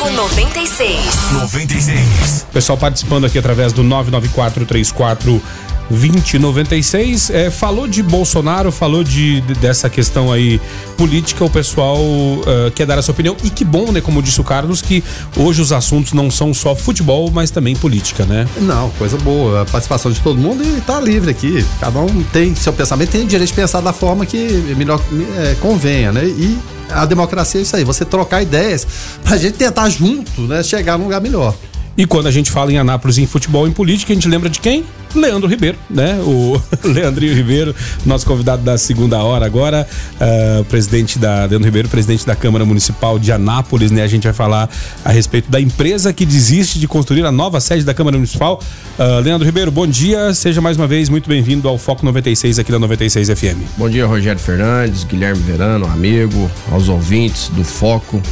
Foco 96. 96. Pessoal participando aqui através do 99434 2096. É, falou de Bolsonaro, falou de, de, dessa questão aí política, o pessoal uh, quer dar a sua opinião. E que bom, né? Como disse o Carlos, que hoje os assuntos não são só futebol, mas também política, né? Não, coisa boa. A participação de todo mundo e tá livre aqui. Cada um tem seu pensamento, tem o direito de pensar da forma que melhor é, convenha, né? E a democracia é isso aí, você trocar ideias pra gente tentar junto, né? Chegar num lugar melhor. E quando a gente fala em Anápolis em futebol e em política, a gente lembra de quem? Leandro Ribeiro, né? O Leandrinho Ribeiro, nosso convidado da segunda hora agora, uh, presidente da Leandro Ribeiro, presidente da Câmara Municipal de Anápolis, né? A gente vai falar a respeito da empresa que desiste de construir a nova sede da Câmara Municipal. Uh, Leandro Ribeiro, bom dia, seja mais uma vez muito bem-vindo ao Foco 96 aqui da 96 FM. Bom dia, Rogério Fernandes, Guilherme Verano, amigo, aos ouvintes do Foco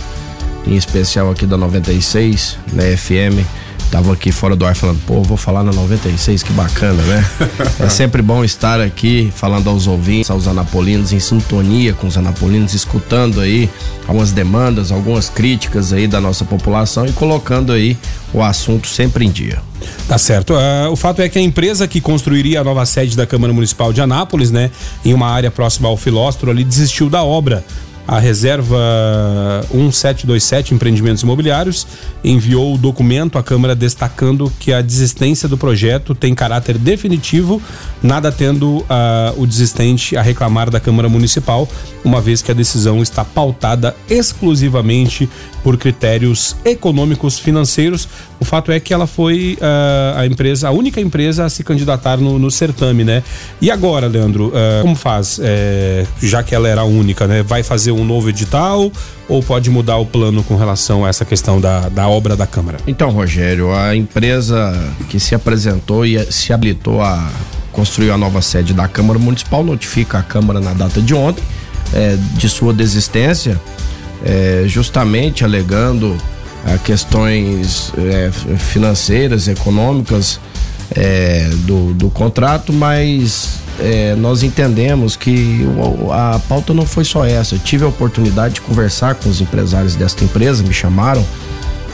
em especial aqui da 96, na FM. Tava aqui fora do ar falando, pô, vou falar na 96, que bacana, né? é sempre bom estar aqui falando aos ouvintes, aos anapolinos, em sintonia com os anapolinos, escutando aí algumas demandas, algumas críticas aí da nossa população e colocando aí o assunto sempre em dia. Tá certo. Uh, o fato é que a empresa que construiria a nova sede da Câmara Municipal de Anápolis, né, em uma área próxima ao Filóstro, ali desistiu da obra a reserva 1727 Empreendimentos Imobiliários enviou o documento à Câmara destacando que a desistência do projeto tem caráter definitivo, nada tendo uh, o desistente a reclamar da Câmara Municipal, uma vez que a decisão está pautada exclusivamente por critérios econômicos financeiros. O fato é que ela foi uh, a empresa, a única empresa a se candidatar no, no certame, né? E agora, Leandro, uh, como faz? É, já que ela era única, né? Vai fazer um novo edital ou pode mudar o plano com relação a essa questão da, da obra da Câmara? Então, Rogério, a empresa que se apresentou e se habilitou a construir a nova sede da Câmara Municipal notifica a Câmara na data de ontem é, de sua desistência, é, justamente alegando a questões é, financeiras, econômicas é, do, do contrato, mas é, nós entendemos que a pauta não foi só essa. Eu tive a oportunidade de conversar com os empresários desta empresa, me chamaram,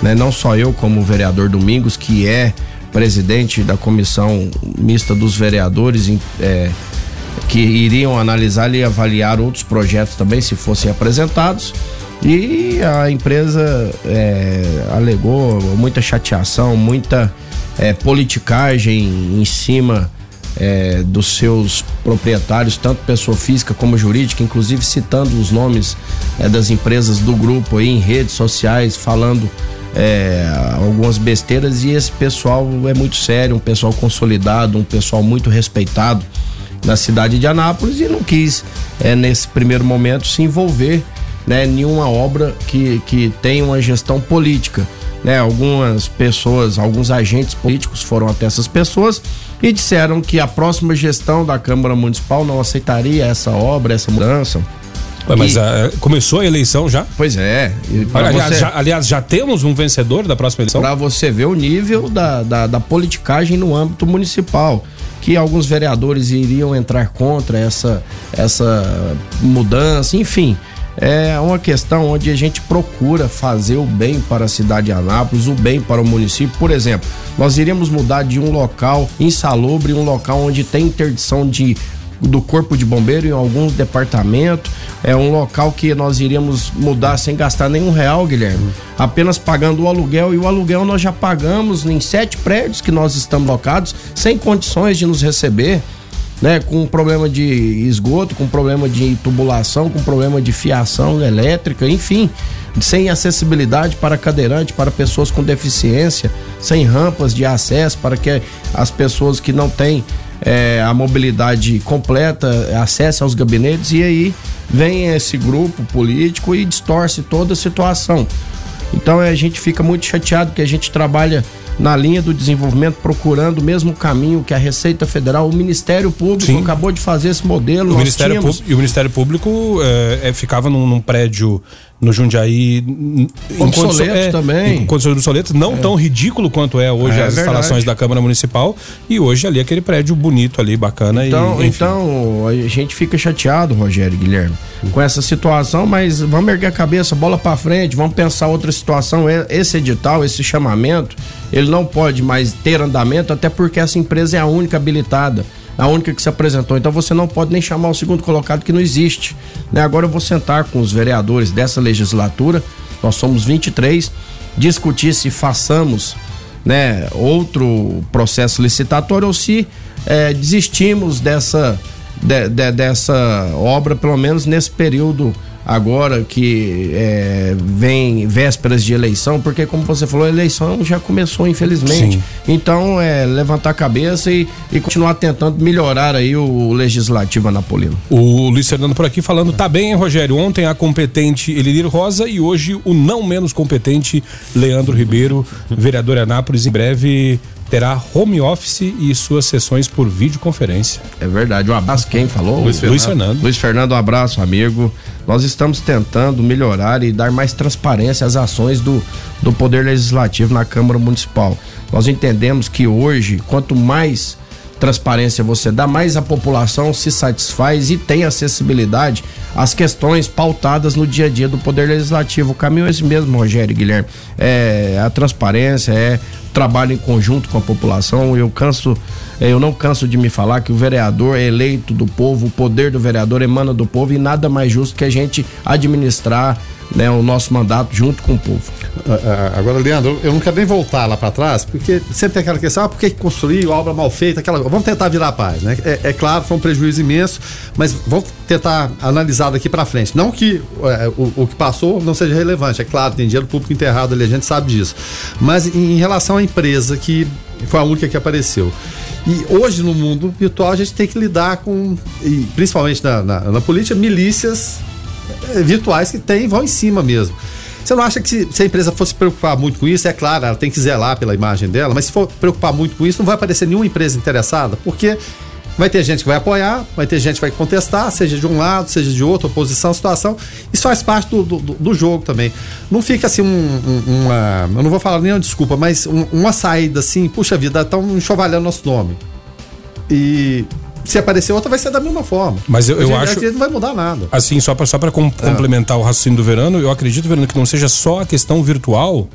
né, não só eu, como o vereador Domingos, que é presidente da comissão mista dos vereadores, é, que iriam analisar e avaliar outros projetos também, se fossem apresentados. E a empresa é, alegou muita chateação, muita é, politicagem em cima é, dos seus proprietários, tanto pessoa física como jurídica, inclusive citando os nomes é, das empresas do grupo aí em redes sociais, falando é, algumas besteiras. E esse pessoal é muito sério, um pessoal consolidado, um pessoal muito respeitado na cidade de Anápolis e não quis, é, nesse primeiro momento, se envolver né, nenhuma obra que, que tenha uma gestão política. Né, algumas pessoas, alguns agentes políticos foram até essas pessoas e disseram que a próxima gestão da Câmara Municipal não aceitaria essa obra, essa mudança. Ué, mas a, começou a eleição já? Pois é. Aliás, você, já, aliás, já temos um vencedor da próxima eleição? Para você ver o nível da, da, da politicagem no âmbito municipal que alguns vereadores iriam entrar contra essa, essa mudança, enfim é uma questão onde a gente procura fazer o bem para a cidade de Anápolis, o bem para o município. Por exemplo, nós iríamos mudar de um local insalubre, um local onde tem interdição de do corpo de bombeiro em alguns departamentos. É um local que nós iríamos mudar sem gastar nenhum real, Guilherme. Apenas pagando o aluguel. E o aluguel nós já pagamos em sete prédios que nós estamos locados, sem condições de nos receber né, com problema de esgoto, com problema de tubulação, com problema de fiação elétrica, enfim, sem acessibilidade para cadeirante, para pessoas com deficiência, sem rampas de acesso para que as pessoas que não têm é, a mobilidade completa acessem aos gabinetes e aí vem esse grupo político e distorce toda a situação. Então a gente fica muito chateado que a gente trabalha na linha do desenvolvimento, procurando o mesmo caminho que a Receita Federal, o Ministério Público Sim. acabou de fazer esse modelo. O Ministério tínhamos- Público, e o Ministério Público é, é, ficava num, num prédio no Jundiaí. Obsoleto condições- também. Em condições obsoletas, não tão ridículo quanto é hoje É, as instalações da Câmara Municipal. E hoje ali aquele prédio bonito ali, bacana. Então, e, então a gente fica chateado, Rogério e Guilherme, com essa situação, mas vamos erguer a cabeça, bola pra frente, vamos pensar outra situação. E- Esse edital, esse chamamento, ele não pode mais ter andamento, até porque essa empresa é a única habilitada. A única que se apresentou. Então você não pode nem chamar o segundo colocado que não existe. Né? Agora eu vou sentar com os vereadores dessa legislatura, nós somos 23, discutir se façamos né, outro processo licitatório ou se eh, desistimos dessa, de- de- dessa obra, pelo menos nesse período agora que eh, vem vésperas de eleição, porque como você falou, a eleição já começou, infelizmente. Sim. Então é levantar a cabeça e, e continuar tentando melhorar aí o legislativo anapolino. O Luiz Fernando por aqui falando, tá bem, hein, Rogério? Ontem a competente Elidir Rosa e hoje o não menos competente Leandro Ribeiro, vereador Anápolis, em breve terá home office e suas sessões por videoconferência. É verdade. Um abraço quem falou? Luiz Fernando. Luiz Fernando. Luiz Fernando, um abraço, amigo. Nós estamos tentando melhorar e dar mais transparência às ações do, do Poder Legislativo na Câmara Municipal. Nós entendemos que hoje, quanto mais transparência você dá, mais a população se satisfaz e tem acessibilidade às questões pautadas no dia a dia do Poder Legislativo. O caminho é esse mesmo, Rogério Guilherme. É a transparência, é trabalho em conjunto com a população. Eu canso, eh, eu não canso de me falar que o vereador é eleito do povo, o poder do vereador emana do povo e nada mais justo que a gente administrar né, o nosso mandato junto com o povo. Ah, ah, Agora, Leandro, eu não quero nem voltar lá para trás, porque sempre tem aquela questão, ah, por que construiu, obra mal feita, aquela. Vamos tentar virar a paz, né? É, é claro, foi um prejuízo imenso, mas vamos tentar analisar daqui para frente. Não que é, o, o que passou não seja relevante, é claro, tem dinheiro público enterrado ali, a gente sabe disso. Mas em relação à empresa que foi a única que apareceu. E hoje no mundo virtual a gente tem que lidar com, principalmente na, na, na política, milícias virtuais que tem vão em cima mesmo. Você não acha que se, se a empresa fosse preocupar muito com isso, é claro, ela tem que zelar pela imagem dela, mas se for preocupar muito com isso, não vai aparecer nenhuma empresa interessada, porque vai ter gente que vai apoiar, vai ter gente que vai contestar, seja de um lado, seja de outro, oposição, situação. Isso faz parte do, do, do jogo também. Não fica assim um, um- uma. Eu não vou falar nenhuma desculpa, mas um- uma saída assim, puxa vida, estão enxovalhando nosso nome. E se aparecer outra, vai ser da mesma forma. Mas eu- eu Hoje, acho- Não vai mudar nada. Assim, só para só pra com- complementar o raciocínio do Verano, eu acredito, Verano, que não seja só a questão virtual,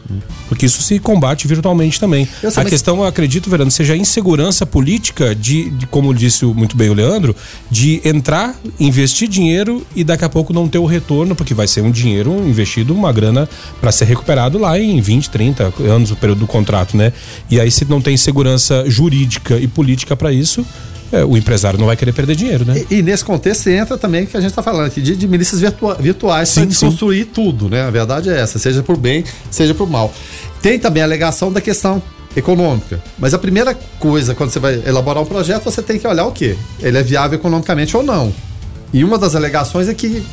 porque isso se combate virtualmente também. Eu sei, a mas- questão, eu acredito, Verano, seja a insegurança política de, de, como disse muito bem o Leandro, de entrar, investir dinheiro e daqui a pouco não ter o retorno, porque vai ser um dinheiro investido, uma grana para ser recuperado lá em 20, 30 anos, o período do contrato, né? E aí, se não tem segurança jurídica e política para isso, é, o empresário não vai querer perder dinheiro, né? E, e nesse contexto entra também o que a gente está falando aqui de, de milícias virtua- virtuais para desconstruir tudo, né? A verdade é essa, seja por bem, seja por mal. Tem também a alegação da questão econômica. Mas a primeira coisa, quando você vai elaborar um projeto, você tem que olhar o quê? Ele é viável economicamente ou não. E uma das alegações é que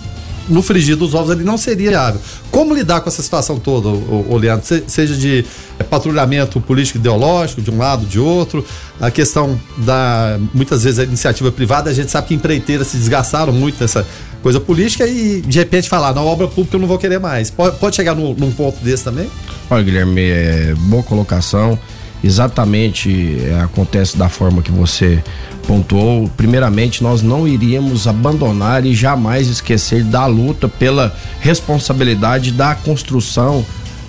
no frigir dos ovos ele não seria viável. Como lidar com essa situação toda, ô, Leandro? Se- seja de é, patrulhamento político ideológico, de um lado, de outro, a questão da, muitas vezes, a iniciativa privada, a gente sabe que empreiteiras se desgastaram muito nessa coisa política e de repente falar, na obra pública eu não vou querer mais. Pode, pode chegar no- num ponto desse também? Olha, Guilherme, é, boa colocação. Exatamente é, acontece da forma que você pontuou. Primeiramente, nós não iríamos abandonar e jamais esquecer da luta pela responsabilidade da construção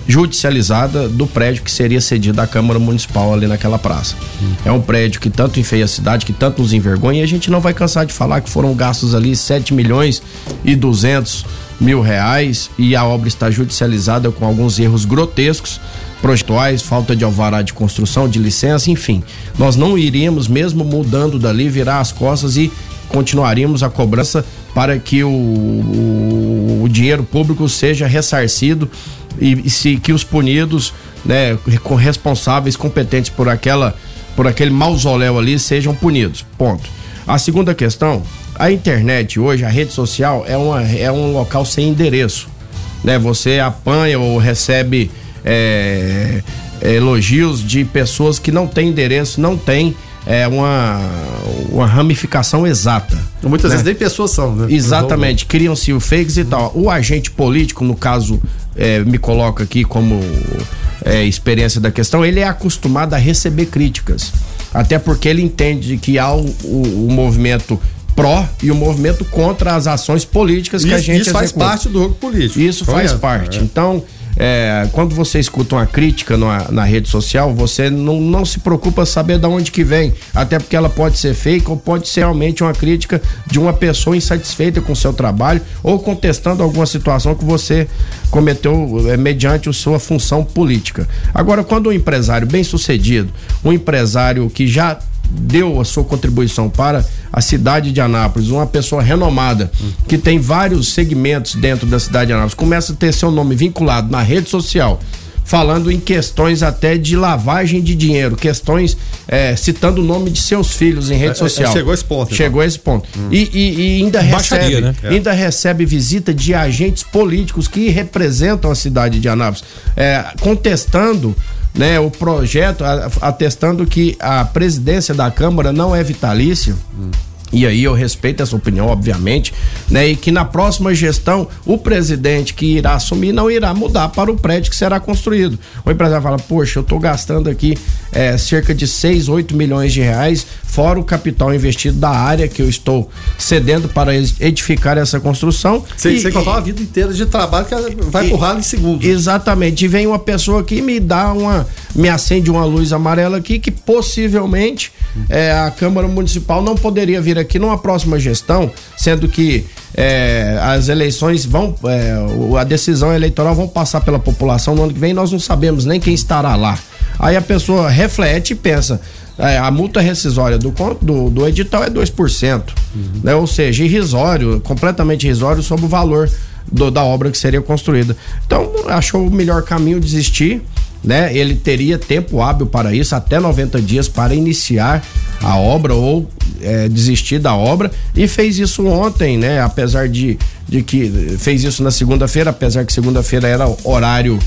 judicializada do prédio que seria cedido à Câmara Municipal ali naquela praça. É um prédio que tanto enfeia a cidade, que tanto nos envergonha, e a gente não vai cansar de falar que foram gastos ali 7 milhões e 200 mil reais e a obra está judicializada com alguns erros grotescos, projetuais, falta de alvará de construção, de licença, enfim. Nós não iríamos, mesmo mudando dali, virar as costas e continuaríamos a cobrança para que o, o, o dinheiro público seja ressarcido e, e se que os punidos, né, responsáveis competentes por aquela por aquele mausoléu ali sejam punidos. Ponto. A segunda questão, a internet hoje, a rede social é, uma, é um local sem endereço, né? Você apanha ou recebe é, elogios de pessoas que não têm endereço, não têm é, uma, uma ramificação exata. Muitas né? vezes nem pessoas são, né? Exatamente, criam-se o fakes e tal. O agente político, no caso, é, me coloca aqui como é, experiência da questão, ele é acostumado a receber críticas. Até porque ele entende que há o, o, o movimento pró e o movimento contra as ações políticas que isso, a gente Isso faz parte do jogo político. Isso faz parte. É. Então, é, quando você escuta uma crítica na, na rede social, você não, não se preocupa saber de onde que vem, até porque ela pode ser fake ou pode ser realmente uma crítica de uma pessoa insatisfeita com o seu trabalho ou contestando alguma situação que você cometeu é, mediante a sua função política. Agora, quando um empresário bem sucedido, um empresário que já deu a sua contribuição para a cidade de Anápolis, uma pessoa renomada, que tem vários segmentos dentro da cidade de Anápolis, começa a ter seu nome vinculado na rede social, falando em questões até de lavagem de dinheiro, questões é, citando o nome de seus filhos em rede é, é social. chegou a esse ponto. Então. Chegou a esse ponto. Hum. E, e, e, ainda Baixaria, recebe, né? ainda recebe visita de agentes políticos que representam a cidade de Anápolis, é, contestando né, o projeto atestando que a presidência da Câmara não é vitalícia. Hum. E aí eu respeito essa opinião, obviamente, né? E que na próxima gestão o presidente que irá assumir não irá mudar para o prédio que será construído. O empresário fala, poxa, eu estou gastando aqui é, cerca de 6, 8 milhões de reais, fora o capital investido da área que eu estou cedendo para edificar essa construção. Sem, sem contar uma vida inteira de trabalho que vai empurrar em segundos. Exatamente. E vem uma pessoa aqui e me dá uma. me acende uma luz amarela aqui que possivelmente é, a Câmara Municipal não poderia vir aqui numa próxima gestão, sendo que é, as eleições vão, é, a decisão eleitoral vão passar pela população no ano que vem, nós não sabemos nem quem estará lá. Aí a pessoa reflete e pensa, é, a multa rescisória do, do, do edital é 2%, uhum. né? ou seja, irrisório, completamente irrisório sobre o valor do, da obra que seria construída. Então, achou o melhor caminho desistir né? Ele teria tempo hábil para isso, até 90 dias para iniciar a obra ou é, desistir da obra e fez isso ontem, né? Apesar de, de que fez isso na segunda-feira, apesar que segunda-feira era horário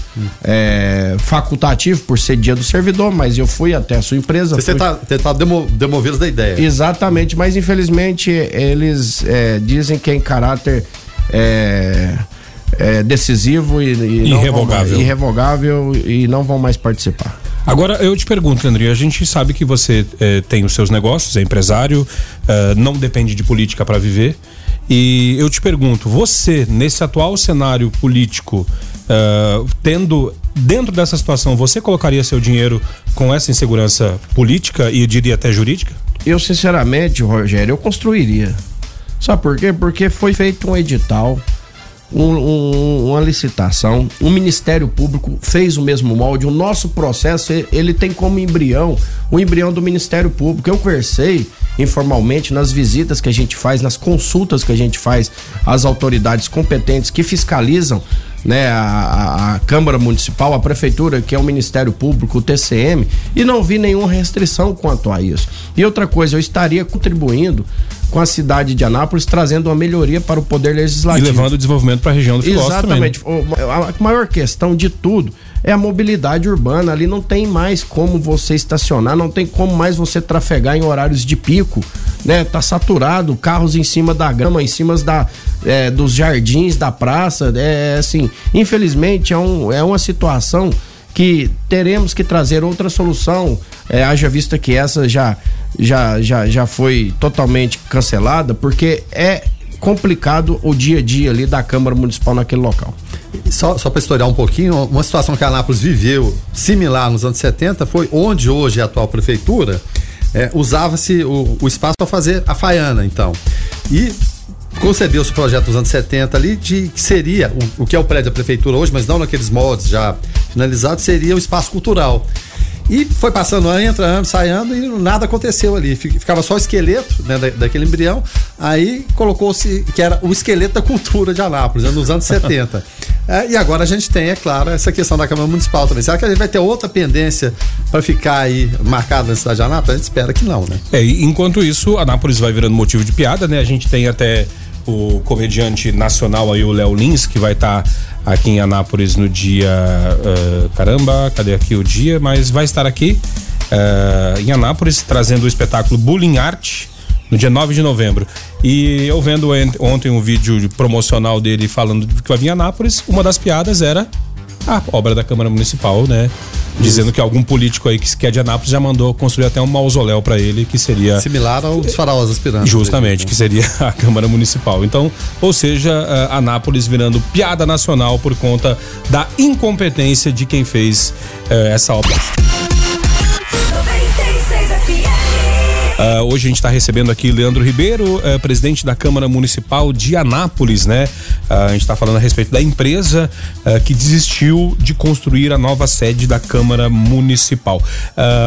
é, facultativo por ser dia do servidor, mas eu fui até a sua empresa. Você tentar, tentar demo, demovê-los da ideia. Exatamente, mas infelizmente eles é, dizem que é em caráter é, é, decisivo e, e irrevogável. Vão, irrevogável e não vão mais participar. Agora eu te pergunto, André, a gente sabe que você é, tem os seus negócios, é empresário, é, não depende de política para viver. E eu te pergunto, você, nesse atual cenário político, uh, tendo dentro dessa situação, você colocaria seu dinheiro com essa insegurança política e diria até jurídica? Eu, sinceramente, Rogério, eu construiria. Sabe por quê? Porque foi feito um edital um, um, uma licitação, o Ministério Público fez o mesmo molde. O nosso processo ele tem como embrião o embrião do Ministério Público. Eu conversei informalmente nas visitas que a gente faz, nas consultas que a gente faz às autoridades competentes que fiscalizam né, a, a, Câmara Municipal, a Prefeitura, que é o Ministério Público, o TCM, e não vi nenhuma restrição quanto a isso. E outra coisa, eu estaria contribuindo com a cidade de Anápolis, trazendo uma melhoria para o Poder Legislativo. E levando o desenvolvimento para a região do Filósofo Exatamente. Também, né? A maior questão de tudo é a mobilidade urbana. Ali não tem mais como você estacionar, não tem como mais você trafegar em horários de pico, né? Tá saturado, carros em cima da grama, em cima da, é, dos jardins da praça. É assim, infelizmente é, um, é uma situação que teremos que trazer outra solução, é, haja vista que essa já, já, já, já foi totalmente cancelada, porque é complicado o dia a dia ali da Câmara Municipal naquele local. Só, só para historiar um pouquinho, uma situação que a Anápolis viveu similar nos anos 70 foi onde hoje é a atual prefeitura, é, usava-se o, o espaço para fazer a faiana, então. E concebeu-se o projeto nos anos 70 ali de que seria o, o que é o prédio da prefeitura hoje, mas não naqueles moldes já finalizados, seria o espaço cultural. E foi passando, entra, ano, sai ano e nada aconteceu ali. Ficava só o esqueleto né, daquele embrião. Aí colocou-se que era o esqueleto da cultura de Anápolis, né, nos anos 70. É, e agora a gente tem, é claro, essa questão da Câmara Municipal também. Será que a gente vai ter outra pendência para ficar aí marcada na cidade de Anápolis? A gente espera que não, né? É, enquanto isso, Anápolis vai virando motivo de piada, né? A gente tem até o comediante nacional aí, o Léo Lins, que vai estar tá aqui em Anápolis no dia. Uh, caramba, cadê aqui o dia? Mas vai estar aqui uh, em Anápolis trazendo o espetáculo Bullying Art no dia 9 de novembro. E eu vendo ontem um vídeo promocional dele falando que vai vir em Anápolis, uma das piadas era a obra da Câmara Municipal, né? Dizendo que algum político aí que é de Anápolis já mandou construir até um mausoléu para ele, que seria. Similar ao dos faraós aspirantes. Justamente, que seria a Câmara Municipal. Então, ou seja, Anápolis virando piada nacional por conta da incompetência de quem fez uh, essa obra. Uh, hoje a gente está recebendo aqui Leandro Ribeiro, uh, presidente da Câmara Municipal de Anápolis, né? A gente está falando a respeito da empresa que desistiu de construir a nova sede da Câmara Municipal.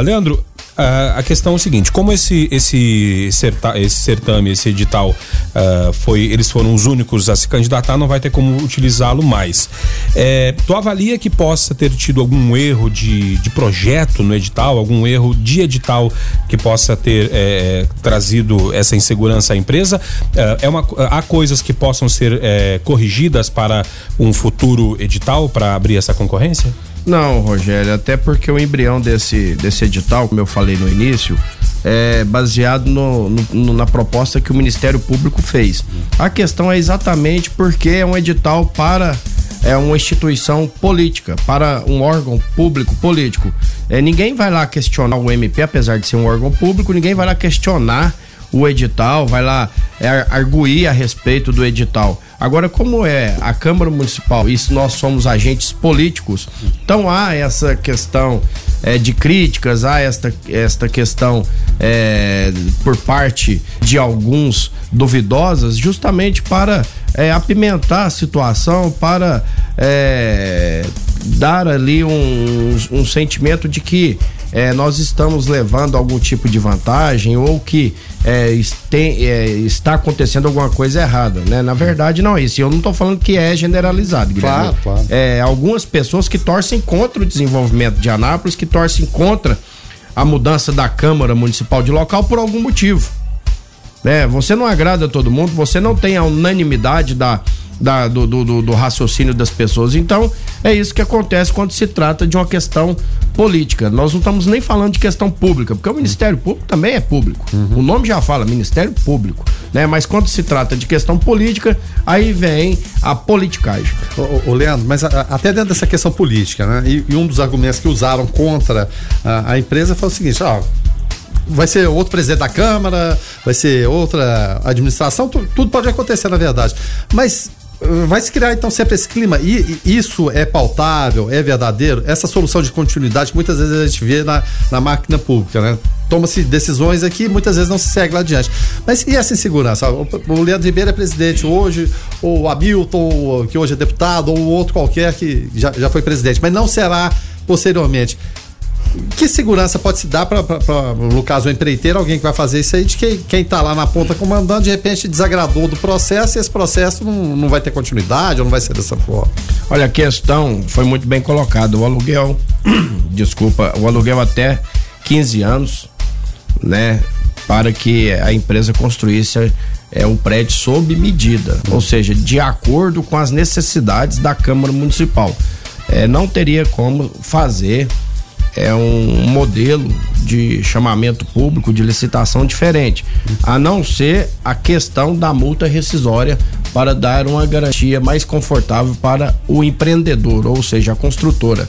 Leandro, Uh, a questão é o seguinte: como esse esse, esse certame, esse edital, uh, foi, eles foram os únicos a se candidatar, não vai ter como utilizá-lo mais. É, tu avalia que possa ter tido algum erro de, de projeto no edital, algum erro de edital que possa ter é, trazido essa insegurança à empresa? Uh, é uma, há coisas que possam ser é, corrigidas para um futuro edital para abrir essa concorrência? Não, Rogério, até porque o embrião desse, desse edital, como eu falei no início, é baseado no, no, na proposta que o Ministério Público fez. A questão é exatamente porque é um edital para é uma instituição política, para um órgão público político. É, ninguém vai lá questionar o MP, apesar de ser um órgão público, ninguém vai lá questionar o edital, vai lá é, arguir a respeito do edital. Agora, como é a Câmara Municipal e nós somos agentes políticos, então há essa questão é, de críticas, há esta, esta questão é, por parte de alguns duvidosas, justamente para é, apimentar a situação, para é, dar ali um, um sentimento de que é, nós estamos levando algum tipo de vantagem ou que é, tem, é, está acontecendo alguma coisa errada, né? Na verdade, não é isso. Eu não estou falando que é generalizado, Guilherme. Claro, claro. É, algumas pessoas que torcem contra o desenvolvimento de Anápolis, que torcem contra a mudança da Câmara Municipal de local por algum motivo. Né? Você não agrada a todo mundo, você não tem a unanimidade da, da, do, do, do, raciocínio das pessoas. Então, é isso que acontece quando se trata de uma questão política. Nós não estamos nem falando de questão pública, porque o Ministério Público também é público. Uhum. O nome já fala, Ministério Público. Né? Mas quando se trata de questão política, aí vem a politicagem. Ô, ô Leandro, mas a, até dentro dessa questão política, né? E, e, um dos argumentos que usaram contra a, a empresa foi o seguinte: ó, vai ser outro presidente da Câmara, vai ser outra administração, tudo, tudo pode acontecer, na verdade. Mas vai se criar então sempre esse clima e, e, isso é pautável, é verdadeiro, essa solução de continuidade que muitas vezes a gente vê na, na máquina pública, né? Toma-se decisões aqui, muitas vezes não se segue lá adiante. Mas e essa insegurança? O, o Leandro Ribeiro é presidente hoje, ou o Hamilton, que hoje é deputado, ou outro qualquer que já, já foi presidente, mas não será posteriormente que segurança pode se dar para, no caso, o empreiteiro, alguém que vai fazer isso aí, de que quem está lá na ponta comandando, de repente desagradou do processo e esse processo não, não vai ter continuidade ou não vai ser dessa forma? Olha, a questão foi muito bem colocada. O aluguel, desculpa, o aluguel até 15 anos, né, para que a empresa construísse é, um prédio sob medida, ou seja, de acordo com as necessidades da Câmara Municipal. É, não teria como fazer é um modelo de chamamento público, de licitação diferente, a não ser a questão da multa rescisória para dar uma garantia mais confortável para o empreendedor, ou seja, a construtora.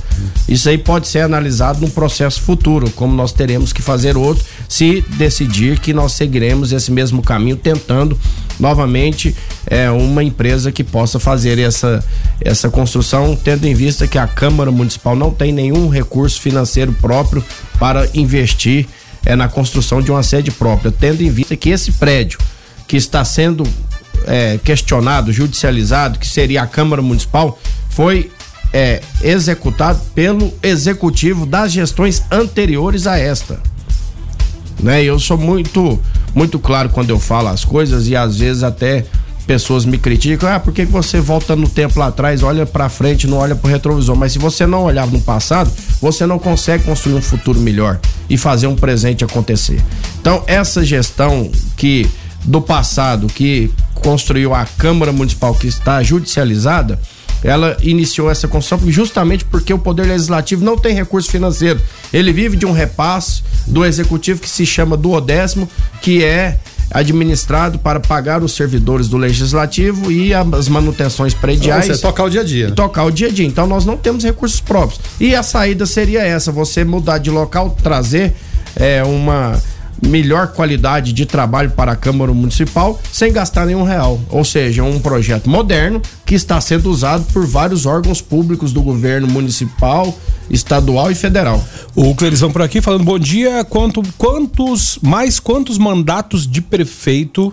Isso aí pode ser analisado no processo futuro, como nós teremos que fazer outro, se decidir que nós seguiremos esse mesmo caminho, tentando novamente é, uma empresa que possa fazer essa, essa construção, tendo em vista que a Câmara Municipal não tem nenhum recurso financeiro próprio para investir é, na construção de uma sede própria, tendo em vista que esse prédio que está sendo é, questionado, judicializado, que seria a Câmara Municipal, foi é, executado pelo executivo das gestões anteriores a esta. Né? Eu sou muito, muito claro quando eu falo as coisas e às vezes até pessoas me criticam, ah, por que você volta no tempo lá atrás, olha para frente, não olha pro retrovisor? Mas se você não olhar no passado, você não consegue construir um futuro melhor e fazer um presente acontecer. Então, essa gestão que do passado que construiu a Câmara Municipal que está judicializada, ela iniciou essa construção justamente porque o Poder Legislativo não tem recurso financeiro. Ele vive de um repasse do Executivo que se chama duodécimo, que é administrado para pagar os servidores do legislativo e as manutenções prediais. Você tocar o dia a dia. Tocar o dia a dia. Então nós não temos recursos próprios. E a saída seria essa: você mudar de local, trazer é, uma melhor qualidade de trabalho para a Câmara Municipal sem gastar nenhum real. Ou seja, um projeto moderno que está sendo usado por vários órgãos públicos do governo municipal, estadual e federal. O Clerizão por aqui falando bom dia. Quanto, quantos mais quantos mandatos de prefeito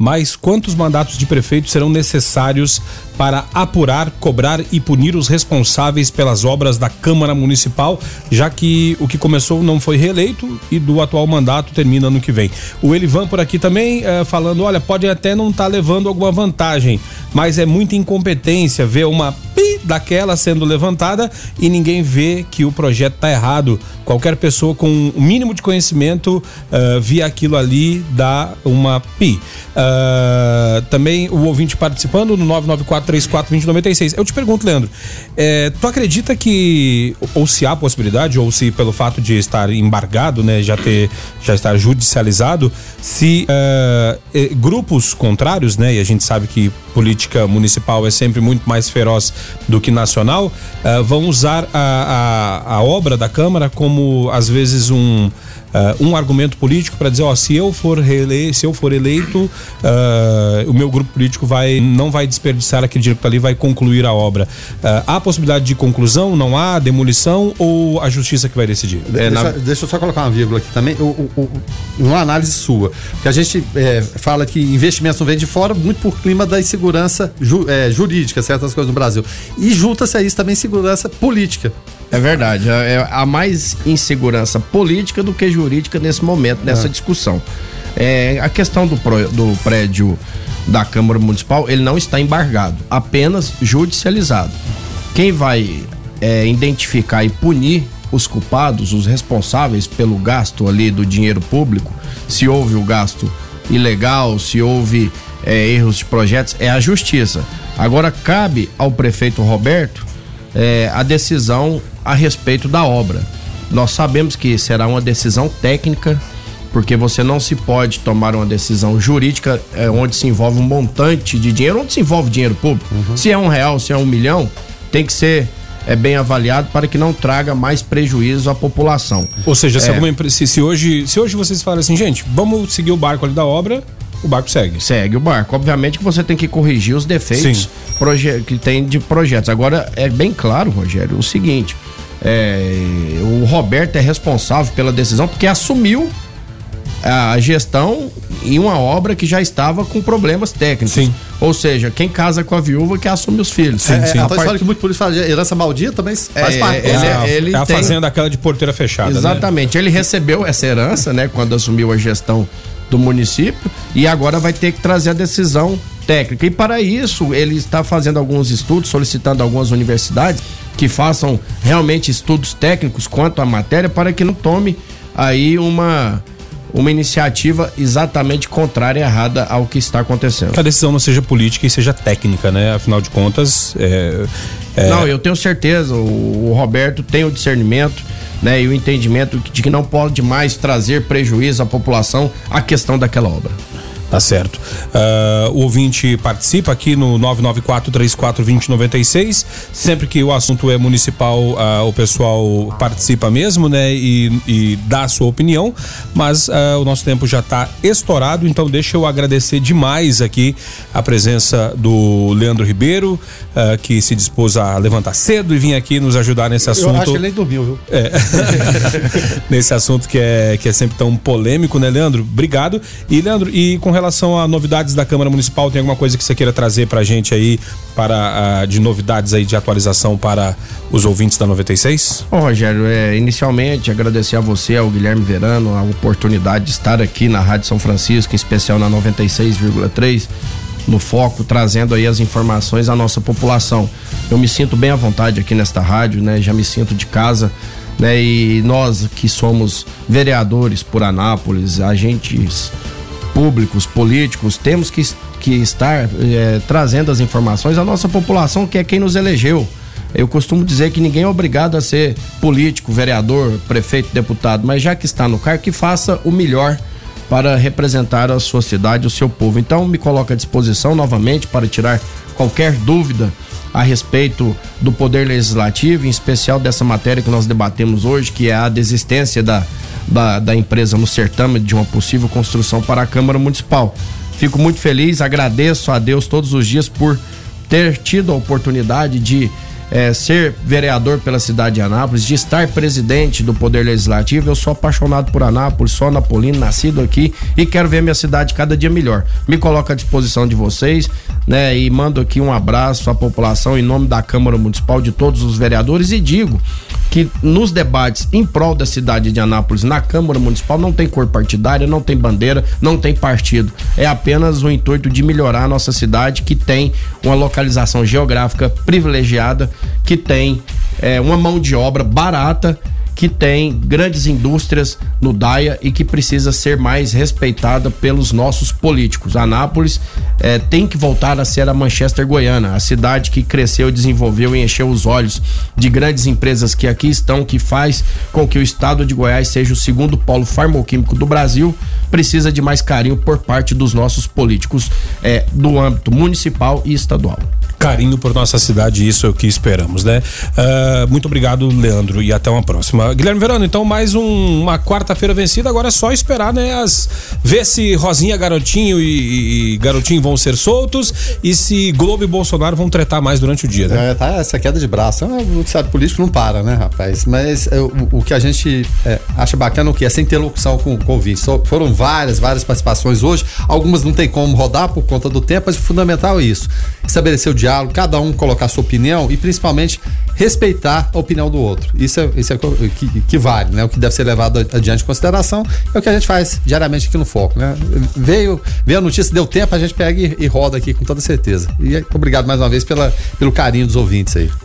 mas quantos mandatos de prefeito serão necessários para apurar, cobrar e punir os responsáveis pelas obras da Câmara Municipal, já que o que começou não foi reeleito e do atual mandato termina no que vem. O Elivan por aqui também eh, falando: olha, pode até não estar tá levando alguma vantagem, mas é muita incompetência ver uma pi daquela sendo levantada e ninguém vê que o projeto está errado. Qualquer pessoa com o mínimo de conhecimento uh, via aquilo ali dá uma pi. Uh, também o ouvinte participando no 994342096. Eu te pergunto, Leandro, é, tu acredita que, ou se há possibilidade, ou se pelo fato de estar embargado, né, já ter, já estar judicializado, se uh, grupos contrários, né, e a gente sabe que política municipal é sempre muito mais feroz do que nacional, uh, vão usar a, a, a obra da Câmara como, às vezes, um uh, um argumento político para dizer, ó, se eu for reeleito, se eu for eleito, uh, o meu grupo político vai não vai desperdiçar aquele dinheiro que tá ali, vai concluir a obra. Uh, há possibilidade de conclusão? Não há demolição ou a justiça que vai decidir? É, deixa, na... deixa eu só colocar uma vírgula aqui também, o, o, o, uma análise sua, porque a gente é, fala que investimentos não vêm de fora muito por clima da insegurança ju, é, jurídica, certas coisas no Brasil. E junta-se a isso também segurança política. É verdade. É, é há mais insegurança política do que jurídica nesse momento, nessa é. discussão. É, a questão do, pro, do prédio da Câmara Municipal, ele não está embargado, apenas judicializado. Quem vai é, identificar e punir os culpados, os responsáveis pelo gasto ali do dinheiro público, se houve o gasto ilegal, se houve é, erros de projetos, é a justiça. Agora cabe ao prefeito Roberto é, a decisão a respeito da obra. Nós sabemos que será uma decisão técnica, porque você não se pode tomar uma decisão jurídica é, onde se envolve um montante de dinheiro, onde se envolve dinheiro público. Uhum. Se é um real, se é um milhão, tem que ser é bem avaliado para que não traga mais prejuízo à população. Ou seja, se, é, alguma, se, se, hoje, se hoje vocês falam assim, gente, vamos seguir o barco ali da obra, o barco segue. Segue o barco. Obviamente que você tem que corrigir os defeitos que tem de projetos. Agora, é bem claro, Rogério, o seguinte: é, o Roberto é responsável pela decisão porque assumiu a gestão em uma obra que já estava com problemas técnicos. Sim. Ou seja, quem casa com a viúva que assume os filhos. Sim, é, sim. É, a part... que muito por isso fala de herança maldita também faz é, parte. Ele, é, ele é a tem... fazenda aquela de porteira fechada. Né? Exatamente. Né? Ele recebeu essa herança, né, quando assumiu a gestão do município e agora vai ter que trazer a decisão técnica. E para isso, ele está fazendo alguns estudos, solicitando algumas universidades que façam realmente estudos técnicos quanto à matéria para que não tome aí uma uma iniciativa exatamente contrária e errada ao que está acontecendo. Que a decisão não seja política e seja técnica, né? Afinal de contas, é, é... Não, eu tenho certeza, o, o Roberto tem o discernimento, né, e o entendimento de que não pode mais trazer prejuízo à população a questão daquela obra. Tá certo. Uh, o ouvinte participa aqui no 994-34-2096. Sempre que o assunto é municipal, uh, o pessoal participa mesmo, né? E, e dá a sua opinião. Mas uh, o nosso tempo já está estourado, então deixa eu agradecer demais aqui a presença do Leandro Ribeiro, que se dispôs a levantar cedo e vir aqui nos ajudar nesse assunto. Eu acho que ele nem dormiu, viu? É. nesse assunto que é, que é sempre tão polêmico, né, Leandro? Obrigado. E, Leandro, e com relação a novidades da Câmara Municipal, tem alguma coisa que você queira trazer pra gente aí para uh, de novidades aí de atualização para os ouvintes da 96? Bom, Rogério, é, inicialmente agradecer a você, ao Guilherme Verano, a oportunidade de estar aqui na Rádio São Francisco, em especial na 96,3 no foco, trazendo aí as informações à nossa população. Eu me sinto bem à vontade aqui nesta rádio, né? Já me sinto de casa, né? E nós que somos vereadores por Anápolis, agentes públicos, políticos, temos que que estar é, trazendo as informações à nossa população, que é quem nos elegeu. Eu costumo dizer que ninguém é obrigado a ser político, vereador, prefeito, deputado, mas já que está no cargo, que faça o melhor para representar a sua cidade, o seu povo. Então, me coloco à disposição novamente para tirar qualquer dúvida a respeito do Poder Legislativo, em especial dessa matéria que nós debatemos hoje, que é a desistência da, da, da empresa no certame de uma possível construção para a Câmara Municipal. Fico muito feliz, agradeço a Deus todos os dias por ter tido a oportunidade de é, ser vereador pela cidade de Anápolis, de estar presidente do Poder Legislativo. Eu sou apaixonado por Anápolis, sou napolino, nascido aqui e quero ver minha cidade cada dia melhor. Me coloco à disposição de vocês, né? E mando aqui um abraço à população em nome da Câmara Municipal, de todos os vereadores e digo que nos debates em prol da cidade de Anápolis na Câmara Municipal não tem cor partidária, não tem bandeira, não tem partido. É apenas o intuito de melhorar a nossa cidade que tem uma localização geográfica privilegiada, que tem é, uma mão de obra barata que tem grandes indústrias no Daia e que precisa ser mais respeitada pelos nossos políticos. Anápolis é, tem que voltar a ser a Manchester Goiana, a cidade que cresceu, desenvolveu e encheu os olhos de grandes empresas que aqui estão, que faz com que o estado de Goiás seja o segundo polo farmoquímico do Brasil, precisa de mais carinho por parte dos nossos políticos é, do âmbito municipal e estadual carinho por nossa cidade, isso é o que esperamos, né? Uh, muito obrigado, Leandro, e até uma próxima. Guilherme Verano, então mais um, uma quarta-feira vencida, agora é só esperar, né? As, ver se Rosinha, Garotinho e, e, Garotinho vão ser soltos e se Globo e Bolsonaro vão tretar mais durante o dia, né? É, tá essa queda de braço. O noticiário político não para, né, rapaz? Mas é, o, o, que a gente é, acha bacana é o que? É sem interlocução com, com o ouvinte. So, foram várias, várias participações hoje. Algumas não tem como rodar por conta do tempo, mas o fundamental é isso. Estabelecer o diálogo diálogo, cada um colocar sua opinião e principalmente respeitar a opinião do outro. Isso é, isso é que, que vale, né? O que deve ser levado adiante em consideração é o que a gente faz diariamente aqui no Foco, né? Veio, veio a notícia, deu tempo, a gente pega e, e roda aqui com toda certeza. E obrigado mais uma vez pela, pelo carinho dos ouvintes aí.